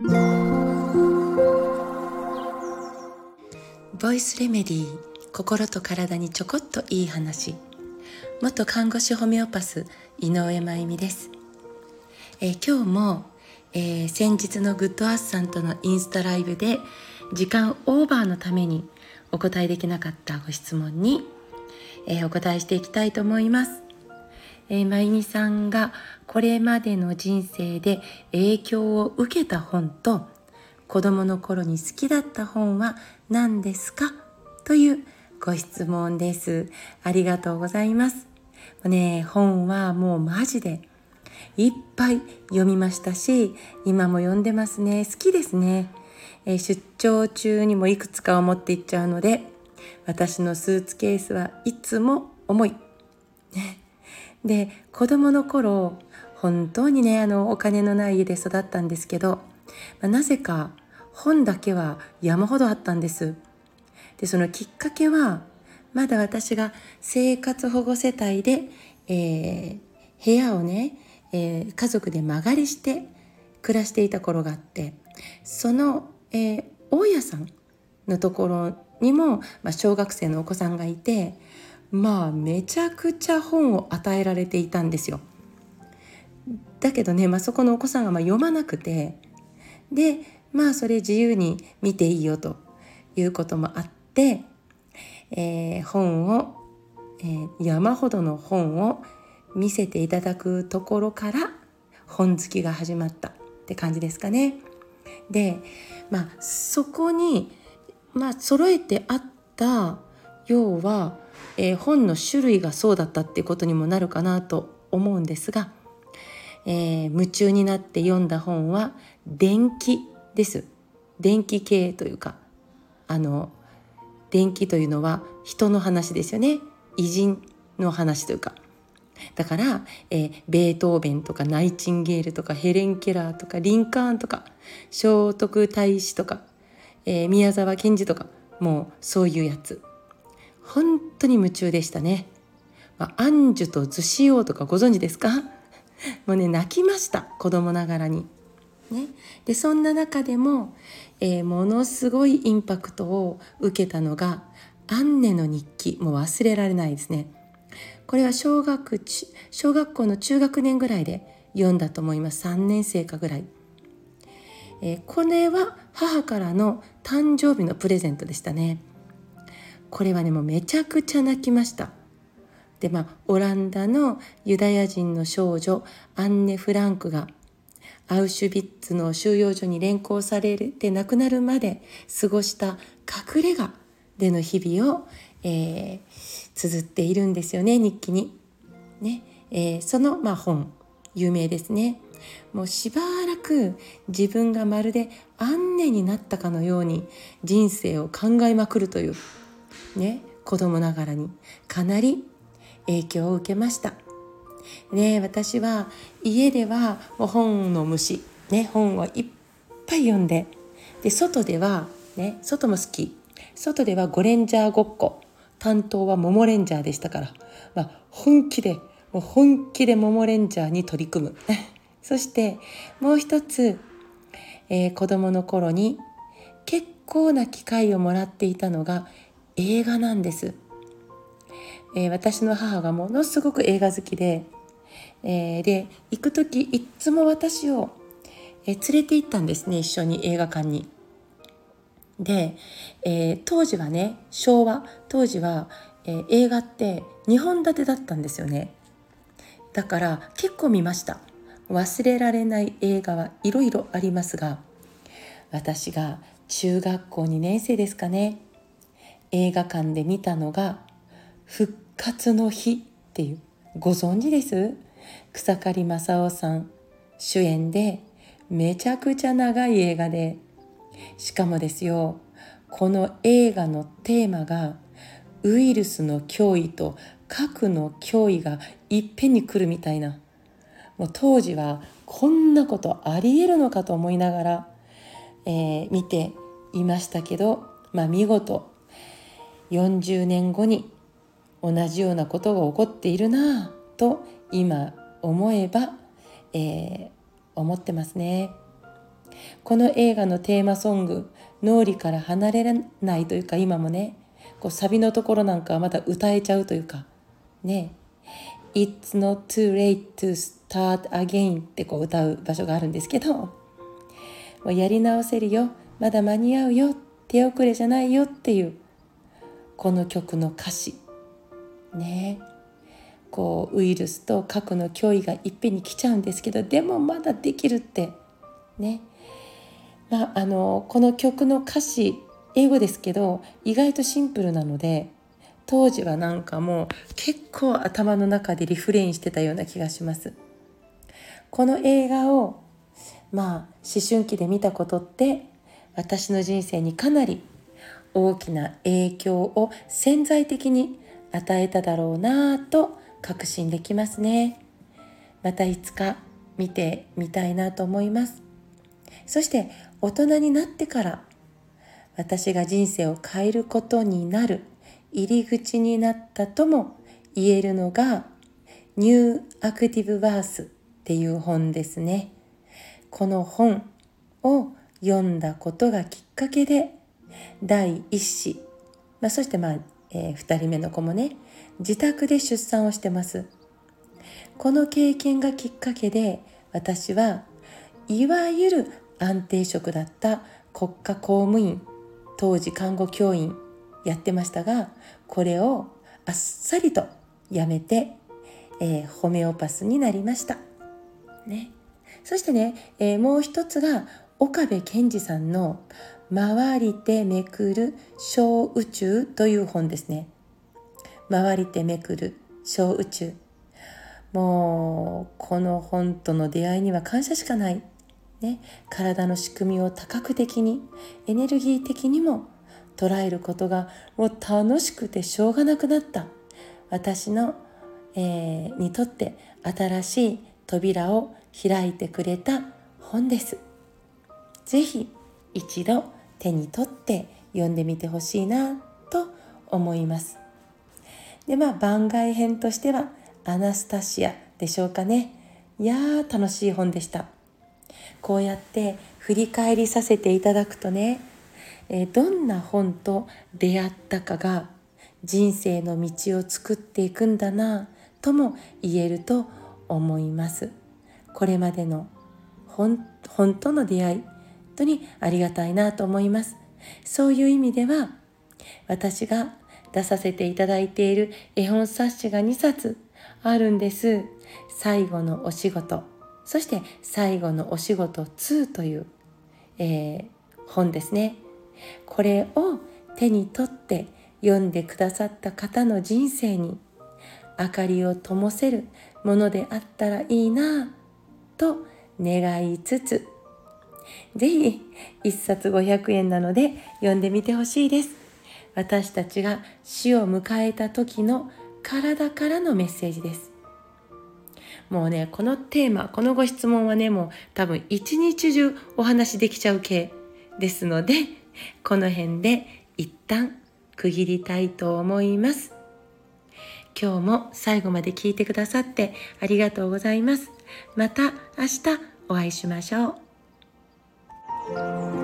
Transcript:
ボイスレメディー心と体にちょこっといい話。元看護師ホメオパス井上真由美です、えー、今日も、えー、先日のグッドアースさんとのインスタライブで時間オーバーのためにお答えできなかったご質問に、えー、お答えしていきたいと思います。えー、まゆみさんがこれまでの人生で影響を受けた本と子供の頃に好きだった本は何ですかというご質問です。ありがとうございます。ね、本はもうマジでいっぱい読みましたし、今も読んでますね。好きですね。え、出張中にもいくつかを持っていっちゃうので、私のスーツケースはいつも重い。で、子供の頃、本当にね、あの、お金のない家で育ったんですけど、まあ、なぜか本だけは山ほどあったんです。で、そのきっかけは、まだ私が生活保護世帯で、えー、部屋をね、えー、家族で間借りして暮らしていた頃があって、その、えー、大家さんのところにも、まあ、小学生のお子さんがいて、まあめちゃくちゃ本を与えられていたんですよ。だけどね、まあ、そこのお子さんがま読まなくてでまあそれ自由に見ていいよということもあって、えー、本を、えー、山ほどの本を見せていただくところから本好きが始まったって感じですかね。でまあそこにまあ揃えてあった要は、えー、本の種類がそうだったっていうことにもなるかなと思うんですが、えー、夢中になって読んだ本は電気です。電気系というかあの電気というのは人の話ですよね。偉人の話というか。だから、えー、ベートーベンとかナイチンゲールとかヘレン・ケラーとかリンカーンとか聖徳太子とか、えー、宮沢賢治とかもうそういうやつ。本当に夢中でしたね。まあ、アンジュとズシオとかご存知ですか？もうね泣きました子供ながらに。ね、でそんな中でも、えー、ものすごいインパクトを受けたのがアンネの日記。もう忘れられないですね。これは小学小学校の中学年ぐらいで読んだと思います。3年生かぐらい、えー、これは母からの誕生日のプレゼントでしたね。これはねもうめちゃくちゃ泣きましたでまあオランダのユダヤ人の少女アンネ・フランクがアウシュビッツの収容所に連行されて亡くなるまで過ごした隠れ家での日々を、えー、綴っているんですよね日記に。ねえー、その、まあ、本有名ですね。もうしばらく自分がまるでアンネになったかのように人生を考えまくるというね子供ながらにかなり影響を受けました。ね、私は家では本の虫、ね、本をいっぱい読んでで外では、ね、外も好き。外ではゴレンジャーごっこ。担当はモモレンジャーでしたから、まあ、本気でもう本気でモモレンジャーに取り組む。そしてもう一つ、えー、子供の頃に結構な機会をもらっていたのが映画なんです、えー、私の母がものすごく映画好きでえー、で行く時いっつも私を、えー、連れて行ったんですね一緒に映画館に。で、えー、当時はね昭和当時は、え映画って2本立てだったんですよね。だから結構見ました忘れられない映画はいろいろありますが私が中学校2年生ですかね映画館で見たのが「復活の日」っていう。ご存知です？草刈正雄さん主演でめちゃくちゃ長い映画で。しかもですよこの映画のテーマがウイルスの脅威と核の脅威がいっぺんに来るみたいな。もう当時はこんなことありえるのかと思いながら、えー、見ていましたけど、まあ、見事40年後に同じようなことが起こっているなぁと今思えば、えー、思ってますね。この映画のテーマソング脳裏から離れないというか今もねこうサビのところなんかはまた歌えちゃうというかね It's not too late to start again ってこう歌う場所があるんですけどもうやり直せるよまだ間に合うよ手遅れじゃないよっていうこの曲の歌詞。ね。こうウイルスと核の脅威がいっぺんに来ちゃうんですけどでもまだできるって。ね。まあ、あのこの曲の歌詞英語ですけど意外とシンプルなので当時はなんかもう結構頭の中でリフレインしてたような気がします。この映画をまあ思春期で見たことって私の人生にかなり大きな影響を潜在的に与えただろうなぁと確信できますねまたいつか見てみたいなと思いますそして大人になってから私が人生を変えることになる入り口になったとも言えるのがニューアクティブバースっていう本ですね。この本を読んだことがきっかけで第一子、まあ、そしてまあ、えー、2人目の子もね自宅で出産をしてます。この経験がきっかけで私はいわゆる安定職だった国家公務員当時看護教員やってましたがこれをあっさりとやめて、えー、ホメオパスになりました。ね、そしてね、えー、もう一つが岡部賢治さんの「回りてめくる小宇宙」という本ですね。回りてめくる小宇宙。もうこの本との出会いには感謝しかない。ね、体の仕組みを多角的にエネルギー的にも捉えることがもう楽しくてしょうがなくなった私の、えー、にとって新しい扉を開いてくれた本です。ぜひ一度手に取って読んでみてほしいなと思います。でまあ番外編としてはアナスタシアでしょうかね。いやー楽しい本でした。こうやって振り返りさせていただくとね、え、どんな本と出会ったかが人生の道を作っていくんだなとも言えると思います。これまでの本との出会い当にありがたいなと思います。そういう意味では私が出させていただいている絵本冊子が2冊あるんです。最後のお仕事そして最後のお仕事2という、えー、本ですね。これを手に取って読んでくださった方の人生に明かりを灯せるものであったらいいなと願いつつぜひ1冊500円なので読んでみてほしいです。私たちが死を迎えた時の体からのメッセージです。もうねこのテーマこのご質問はねもう多分一日中お話できちゃう系ですのでこの辺で一旦区切りたいと思います。今日も最後まで聞いてくださってありがとうございます。また明日お会いしましょう。 아!